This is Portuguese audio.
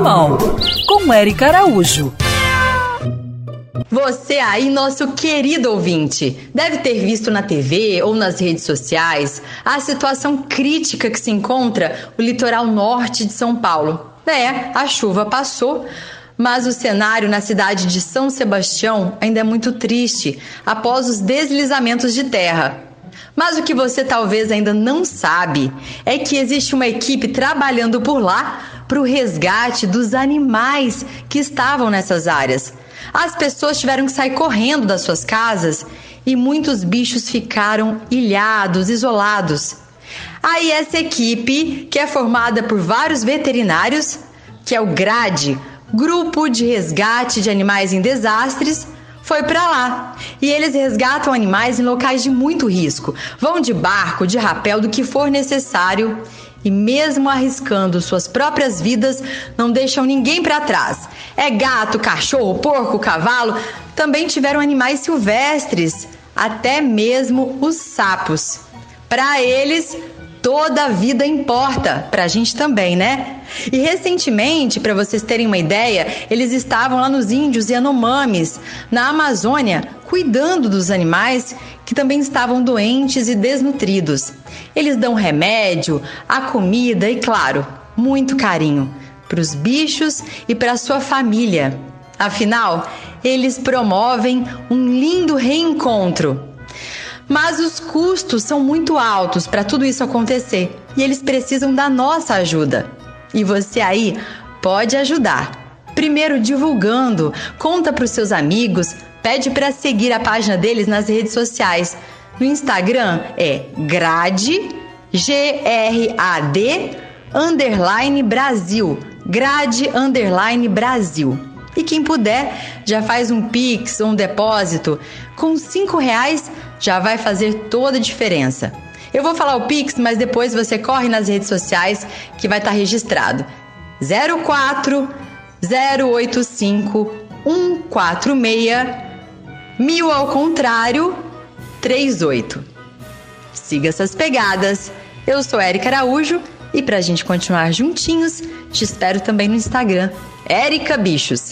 Limão, com Érica Araújo. Você aí, nosso querido ouvinte, deve ter visto na TV ou nas redes sociais a situação crítica que se encontra o litoral norte de São Paulo. É, a chuva passou, mas o cenário na cidade de São Sebastião ainda é muito triste após os deslizamentos de terra. Mas o que você talvez ainda não sabe é que existe uma equipe trabalhando por lá para o resgate dos animais que estavam nessas áreas. As pessoas tiveram que sair correndo das suas casas e muitos bichos ficaram ilhados, isolados. Aí essa equipe, que é formada por vários veterinários, que é o GRADE, Grupo de Resgate de Animais em Desastres, foi para lá. E eles resgatam animais em locais de muito risco. Vão de barco, de rapel, do que for necessário. E mesmo arriscando suas próprias vidas, não deixam ninguém para trás. É gato, cachorro, porco, cavalo. Também tiveram animais silvestres, até mesmo os sapos. Para eles, toda a vida importa, pra gente também, né? E recentemente, para vocês terem uma ideia, eles estavam lá nos índios Yanomamis, na Amazônia, cuidando dos animais que também estavam doentes e desnutridos. Eles dão remédio, a comida e, claro, muito carinho para os bichos e para sua família. Afinal, eles promovem um lindo reencontro mas os custos são muito altos para tudo isso acontecer e eles precisam da nossa ajuda. E você aí pode ajudar. Primeiro divulgando, conta para os seus amigos, pede para seguir a página deles nas redes sociais. No Instagram é grade G R A D underline Brasil, grade underline Brasil. E quem puder, já faz um Pix ou um depósito. Com cinco reais já vai fazer toda a diferença. Eu vou falar o Pix, mas depois você corre nas redes sociais que vai estar registrado. 04 085 146 mil ao contrário 38. Siga essas pegadas. Eu sou Érica Araújo e para a gente continuar juntinhos, te espero também no Instagram, Érica Bichos.